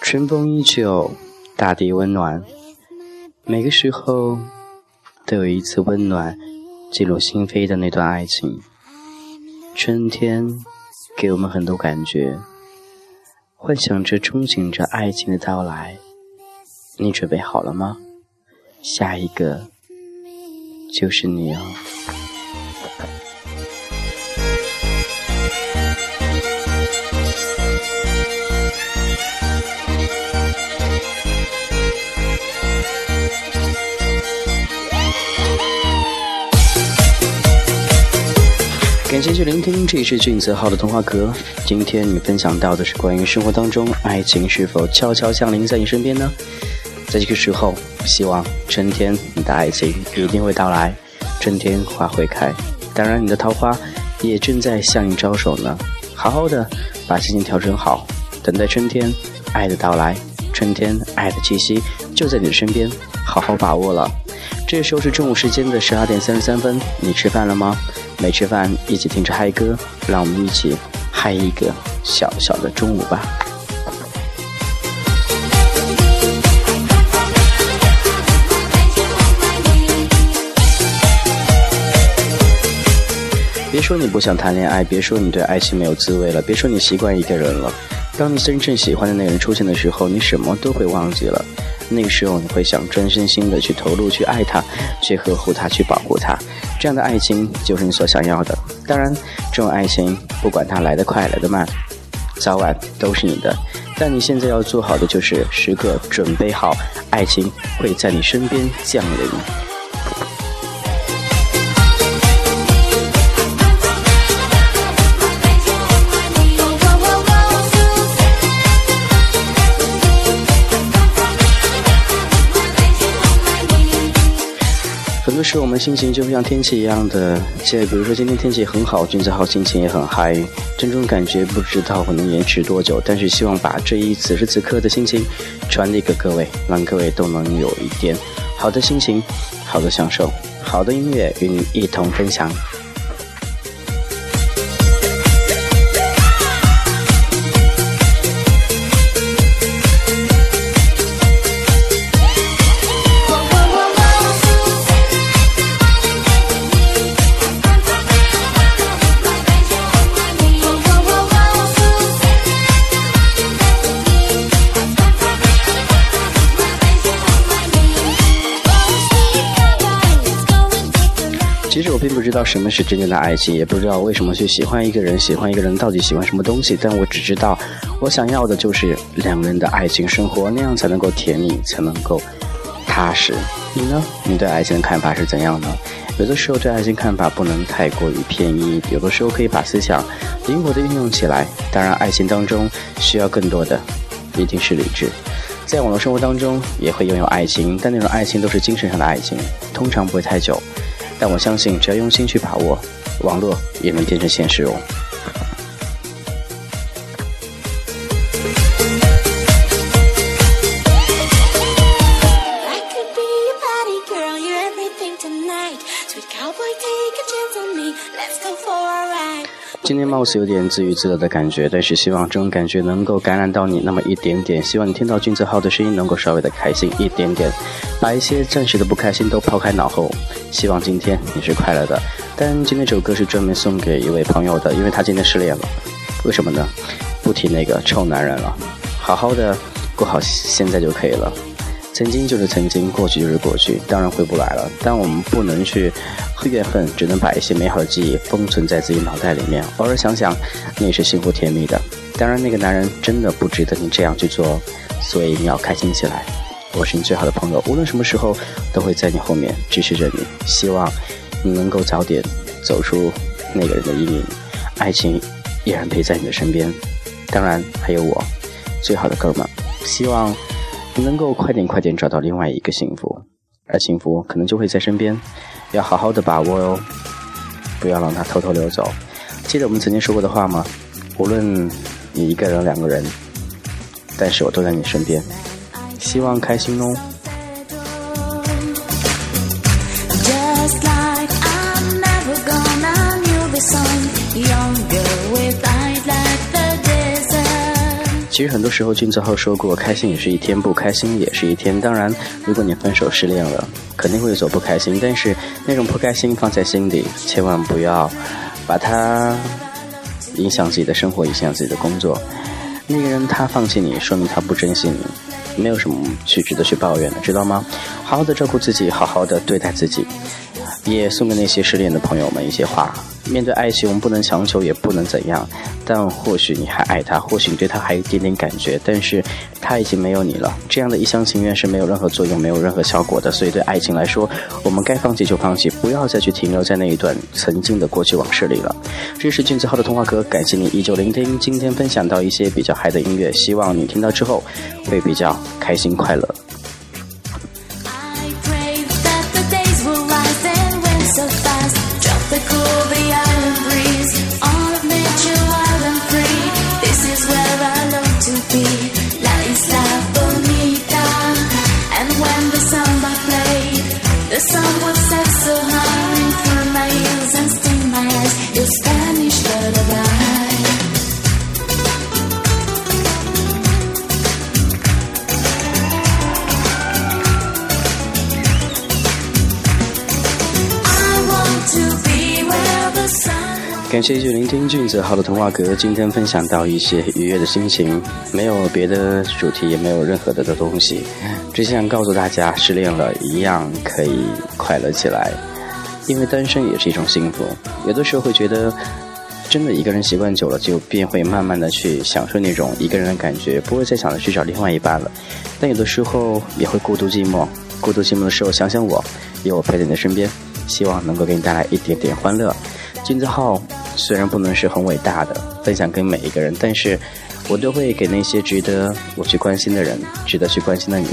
春风依旧，大地温暖。每个时候都有一次温暖进入心扉的那段爱情。春天给我们很多感觉，幻想着、憧憬着爱情的到来。你准备好了吗？下一个就是你哦。感谢去聆听，这里是俊泽号的童话阁。今天你分享到的是关于生活当中，爱情是否悄悄降临在你身边呢？在这个时候，希望春天你的爱情一定会到来，春天花会开。当然，你的桃花也正在向你招手呢。好好的把心情调整好，等待春天爱的到来。春天爱的气息就在你的身边，好好把握了。这时候是中午时间的十二点三十三分，你吃饭了吗？没吃饭，一起听着嗨歌，让我们一起嗨一个小小的中午吧。别说你不想谈恋爱，别说你对爱情没有滋味了，别说你习惯一个人了。当你真正喜欢的那个人出现的时候，你什么都会忘记了。那个时候，你会想专身心的去投入，去爱他，去呵护他，去保护他。这样的爱情就是你所想要的。当然，这种爱情不管它来得快来得慢，早晚都是你的。但你现在要做好的就是时刻准备好，爱情会在你身边降临。有时我们心情就像天气一样的，现在比如说今天天气很好，君子浩心情也很嗨，这种感觉不知道会能延迟多久，但是希望把这一此时此刻的心情传递给各位，让各位都能有一点好的心情、好的享受、好的音乐与你一同分享。知道什么是真正的爱情，也不知道为什么去喜欢一个人，喜欢一个人到底喜欢什么东西。但我只知道，我想要的就是两个人的爱情生活，那样才能够甜蜜，才能够踏实。你呢？你对爱情的看法是怎样的？有的时候对爱情看法不能太过于偏一，有的时候可以把思想灵活的运用起来。当然，爱情当中需要更多的一定是理智。在网络生活当中也会拥有爱情，但那种爱情都是精神上的爱情，通常不会太久。但我相信，只要用心去把握，网络也能变成现实哦。今天貌似有点自娱自乐的感觉，但是希望这种感觉能够感染到你那么一点点。希望你听到君子浩的声音能够稍微的开心一点点，把一些暂时的不开心都抛开脑后。希望今天你是快乐的。但今天这首歌是专门送给一位朋友的，因为他今天失恋了。为什么呢？不提那个臭男人了，好好的过好现在就可以了。曾经就是曾经，过去就是过去，当然回不来了。但我们不能去怨恨，只能把一些美好的记忆封存在自己脑袋里面，偶尔想想，那也是幸福甜蜜的。当然，那个男人真的不值得你这样去做，所以你要开心起来。我是你最好的朋友，无论什么时候都会在你后面支持着你。希望你能够早点走出那个人的阴影，爱情依然陪在你的身边。当然，还有我最好的哥们，希望。你能够快点快点找到另外一个幸福，而幸福可能就会在身边，要好好的把握哦，不要让它偷偷溜走。记得我们曾经说过的话吗？无论你一个人两个人，但是我都在你身边，希望开心哦。其实很多时候，俊泽浩说过，开心也是一天，不开心也是一天。当然，如果你分手失恋了，肯定会有所不开心，但是那种不开心放在心底，千万不要把它影响自己的生活，影响自己的工作。那个人他放弃你，说明他不珍惜你，没有什么去值得去抱怨的，知道吗？好好的照顾自己，好好的对待自己。也送给那些失恋的朋友们一些话：面对爱情，我们不能强求，也不能怎样。但或许你还爱他，或许你对他还有一点点感觉，但是他已经没有你了。这样的一厢情愿是没有任何作用、没有任何效果的。所以对爱情来说，我们该放弃就放弃，不要再去停留在那一段曾经的过去往事里了。这是俊子浩的童话歌，感谢你依旧聆听。今天分享到一些比较嗨的音乐，希望你听到之后会比较开心快乐。感谢继续聆听俊子浩的童话阁。今天分享到一些愉悦的心情，没有别的主题，也没有任何的的东西，只想告诉大家，失恋了一样可以快乐起来，因为单身也是一种幸福。有的时候会觉得，真的一个人习惯久了，就便会慢慢的去享受那种一个人的感觉，不会再想着去找另外一半了。但有的时候也会孤独寂寞，孤独寂寞的时候想想我，有我陪在你的身边，希望能够给你带来一点点欢乐。金子浩虽然不能是很伟大的分享给每一个人，但是我都会给那些值得我去关心的人，值得去关心的你，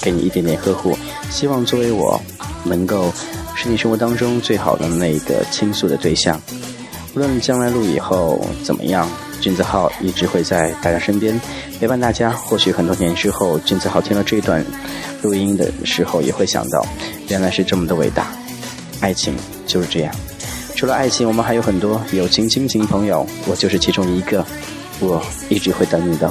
给你一点点呵护。希望作为我，能够是你生活当中最好的那个倾诉的对象。无论将来路以后怎么样，君子浩一直会在大家身边陪伴大家。或许很多年之后，君子浩听了这段录音的时候，也会想到，原来是这么的伟大。爱情就是这样。除了爱情，我们还有很多友情、亲情、朋友，我就是其中一个，我一直会等你的。